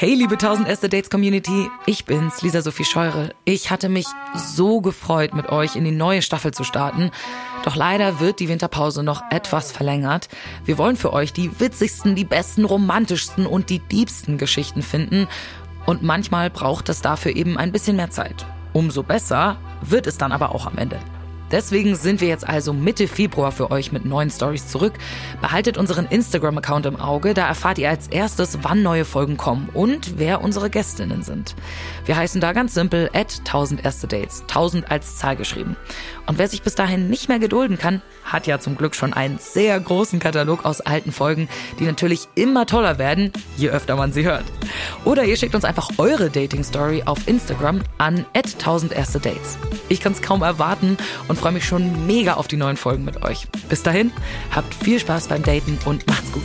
Hey, liebe 1000 Erste Dates Community, ich bin's, Lisa Sophie Scheure. Ich hatte mich so gefreut, mit euch in die neue Staffel zu starten. Doch leider wird die Winterpause noch etwas verlängert. Wir wollen für euch die witzigsten, die besten, romantischsten und die diebsten Geschichten finden. Und manchmal braucht es dafür eben ein bisschen mehr Zeit. Umso besser wird es dann aber auch am Ende. Deswegen sind wir jetzt also Mitte Februar für euch mit neuen Stories zurück. Behaltet unseren Instagram-Account im Auge, da erfahrt ihr als erstes, wann neue Folgen kommen und wer unsere Gästinnen sind. Wir heißen da ganz simpel at 1000 erste Dates, 1000 als Zahl geschrieben. Und wer sich bis dahin nicht mehr gedulden kann, hat ja zum Glück schon einen sehr großen Katalog aus alten Folgen, die natürlich immer toller werden, je öfter man sie hört. Oder ihr schickt uns einfach eure Dating-Story auf Instagram an 1000 erste Dates. Ich kann es kaum erwarten und freue mich schon mega auf die neuen Folgen mit euch. Bis dahin, habt viel Spaß beim Daten und macht's gut.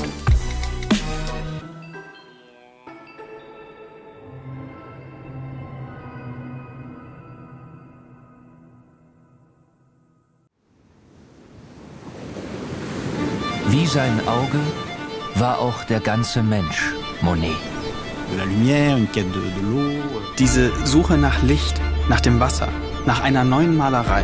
Wie sein Auge war auch der ganze Mensch Monet. Diese Suche nach Licht, nach dem Wasser, nach einer neuen Malerei.